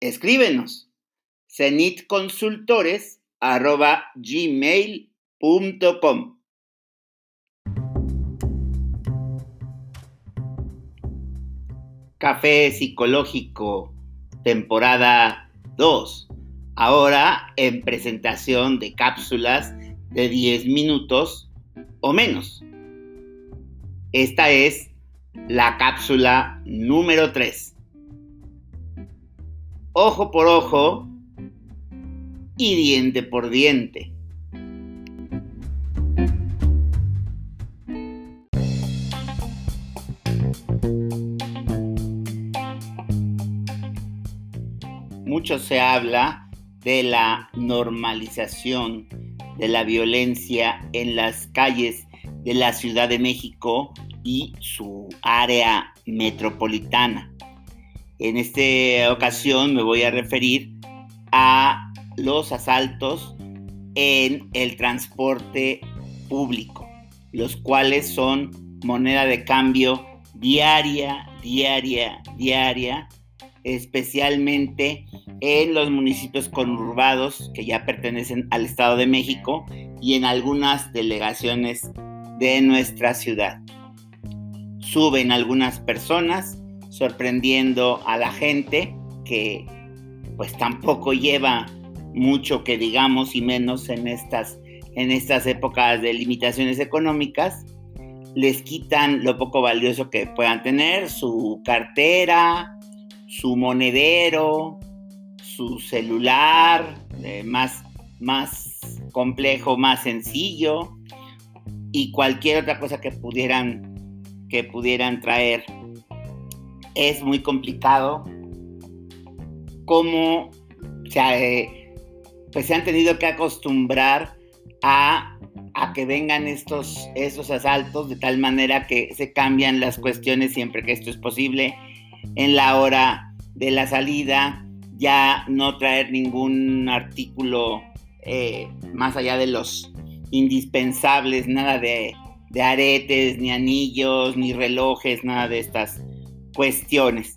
Escríbenos cenitconsultores.gmail.com Café Psicológico, temporada 2. Ahora en presentación de cápsulas de 10 minutos o menos. Esta es la cápsula número 3 ojo por ojo y diente por diente. Mucho se habla de la normalización de la violencia en las calles de la Ciudad de México y su área metropolitana. En esta ocasión me voy a referir a los asaltos en el transporte público, los cuales son moneda de cambio diaria, diaria, diaria, especialmente en los municipios conurbados que ya pertenecen al Estado de México y en algunas delegaciones de nuestra ciudad. Suben algunas personas sorprendiendo a la gente que pues tampoco lleva mucho que digamos y menos en estas, en estas épocas de limitaciones económicas, les quitan lo poco valioso que puedan tener, su cartera, su monedero, su celular, eh, más, más complejo, más sencillo, y cualquier otra cosa que pudieran, que pudieran traer es muy complicado cómo se, pues se han tenido que acostumbrar a, a que vengan estos, estos asaltos de tal manera que se cambian las cuestiones siempre que esto es posible. En la hora de la salida, ya no traer ningún artículo eh, más allá de los indispensables, nada de, de aretes, ni anillos, ni relojes, nada de estas cuestiones.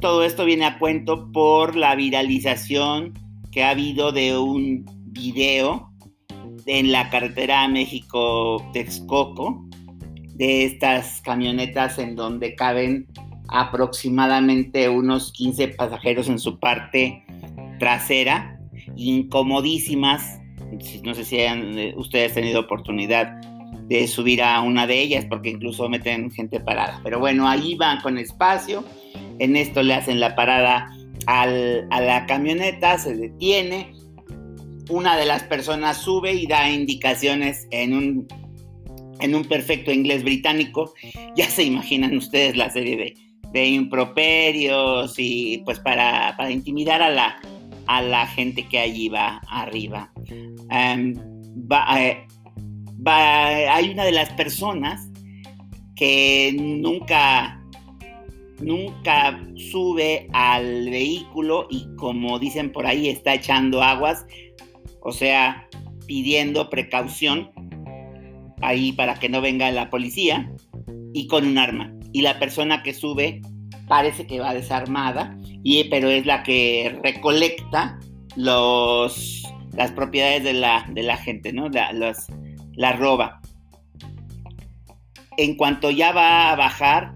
Todo esto viene a cuento por la viralización que ha habido de un video en la carretera México-Texcoco de estas camionetas en donde caben aproximadamente unos 15 pasajeros en su parte trasera, incomodísimas. No sé si han, eh, ustedes tenido oportunidad de subir a una de ellas porque incluso meten gente parada. Pero bueno, ahí van con espacio. En esto le hacen la parada a la camioneta, se detiene. Una de las personas sube y da indicaciones en un, en un perfecto inglés británico. Ya se imaginan ustedes la serie de, de improperios y pues para, para intimidar a la, a la gente que allí va arriba. Em, va, eh, hay una de las personas que nunca, nunca sube al vehículo y como dicen por ahí está echando aguas, o sea, pidiendo precaución ahí para que no venga la policía y con un arma. Y la persona que sube parece que va desarmada, y, pero es la que recolecta los, las propiedades de la, de la gente, ¿no? los, la roba. En cuanto ya va a bajar,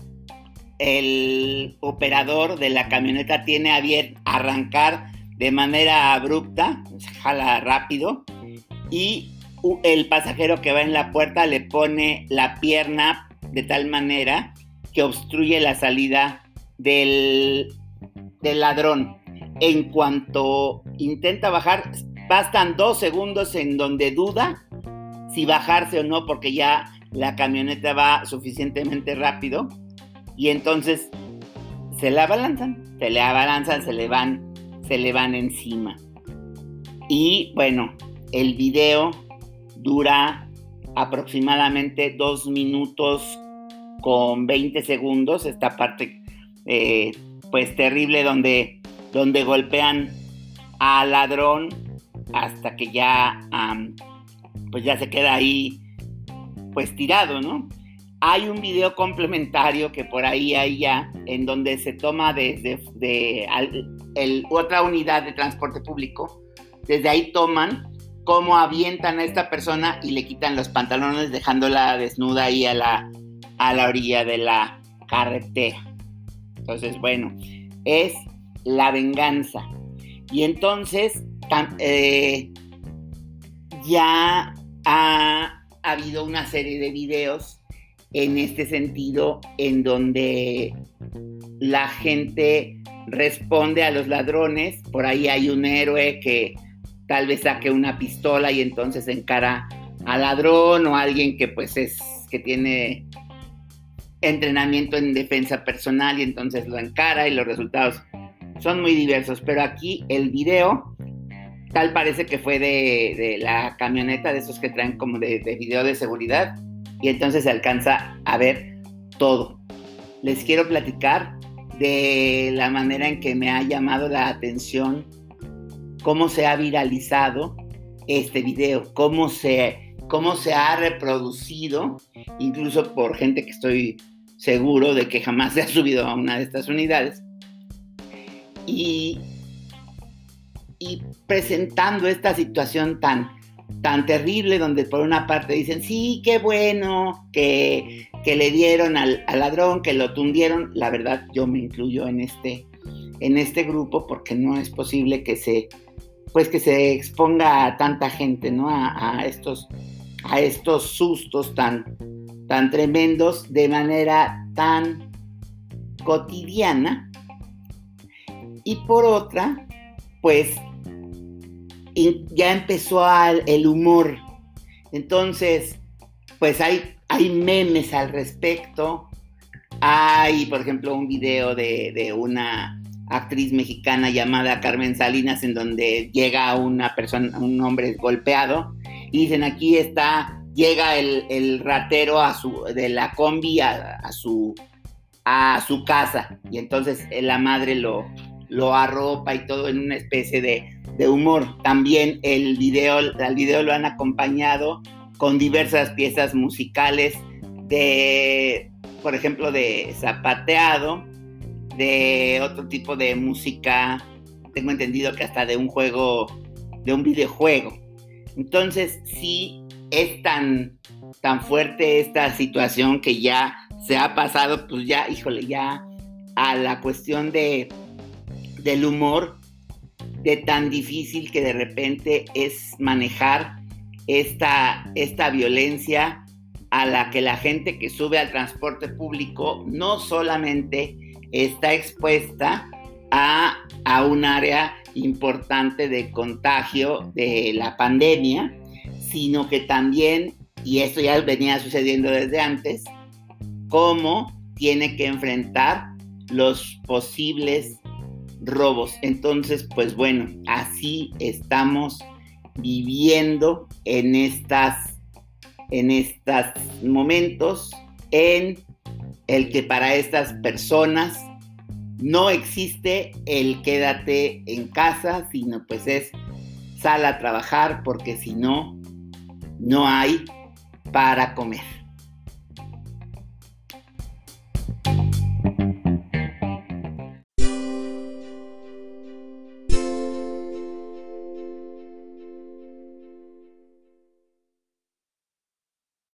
el operador de la camioneta tiene a bien arrancar de manera abrupta, jala rápido, y el pasajero que va en la puerta le pone la pierna de tal manera que obstruye la salida del, del ladrón. En cuanto intenta bajar, bastan dos segundos en donde duda si bajarse o no, porque ya la camioneta va suficientemente rápido. Y entonces se le abalanzan, se le abalanzan, se le van, se le van encima. Y bueno, el video dura aproximadamente dos minutos con 20 segundos, esta parte eh, pues terrible donde, donde golpean al ladrón hasta que ya pues ya se queda ahí pues tirado, ¿no? Hay un video complementario que por ahí hay ya, en donde se toma desde de, otra unidad de transporte público, desde ahí toman cómo avientan a esta persona y le quitan los pantalones dejándola desnuda ahí a la, a la orilla de la carretera. Entonces, bueno, es la venganza. Y entonces eh, ya ha habido una serie de videos en este sentido en donde la gente responde a los ladrones. Por ahí hay un héroe que tal vez saque una pistola y entonces encara al ladrón o alguien que pues es que tiene entrenamiento en defensa personal y entonces lo encara y los resultados son muy diversos. Pero aquí el video tal parece que fue de, la camioneta de esos que traen como de, de video de seguridad y entonces se alcanza a ver todo. Les quiero platicar de la manera en que me ha llamado la atención cómo se ha viralizado este video, cómo se, cómo se ha reproducido, incluso por gente que estoy seguro de que jamás se ha subido a una de estas unidades. Y, presentando esta situación tan, tan terrible donde por una parte dicen, sí, qué bueno que, le dieron al, ladrón, que lo tundieron. La verdad, yo me incluyo en este, en este grupo porque no es posible que se, pues que se exponga a tanta gente, ¿no? A, estos, a estos sustos tan, tan tremendos de manera tan cotidiana. Y por otra, pues ya empezó el humor. Entonces, pues hay, hay memes al respecto. Hay, por ejemplo, un video de, una actriz mexicana llamada Carmen Salinas en donde llega una persona, un hombre golpeado y dicen aquí está, llega el, ratero a su, de la combi a, su, a su casa y entonces la madre lo, lo arropa y todo en una especie de, humor. También el video, video lo han acompañado con diversas piezas musicales de, por ejemplo, de zapateado, de otro tipo de música, tengo entendido que hasta de un juego, de un videojuego. Entonces, sí es tan, tan fuerte esta situación que ya se ha pasado, pues ya, híjole, ya a la cuestión de del humor, de tan difícil que de repente es manejar esta, esta violencia a la que la gente que sube al transporte público no solamente está expuesta a, a un área importante de contagio de la pandemia, sino que también, y esto ya venía sucediendo desde antes, cómo tiene que enfrentar los posibles robos. Entonces, pues bueno, así estamos viviendo en estas en estos momentos en el que para estas personas no existe el quédate en casa, sino pues es sal a trabajar porque si no, no hay para comer.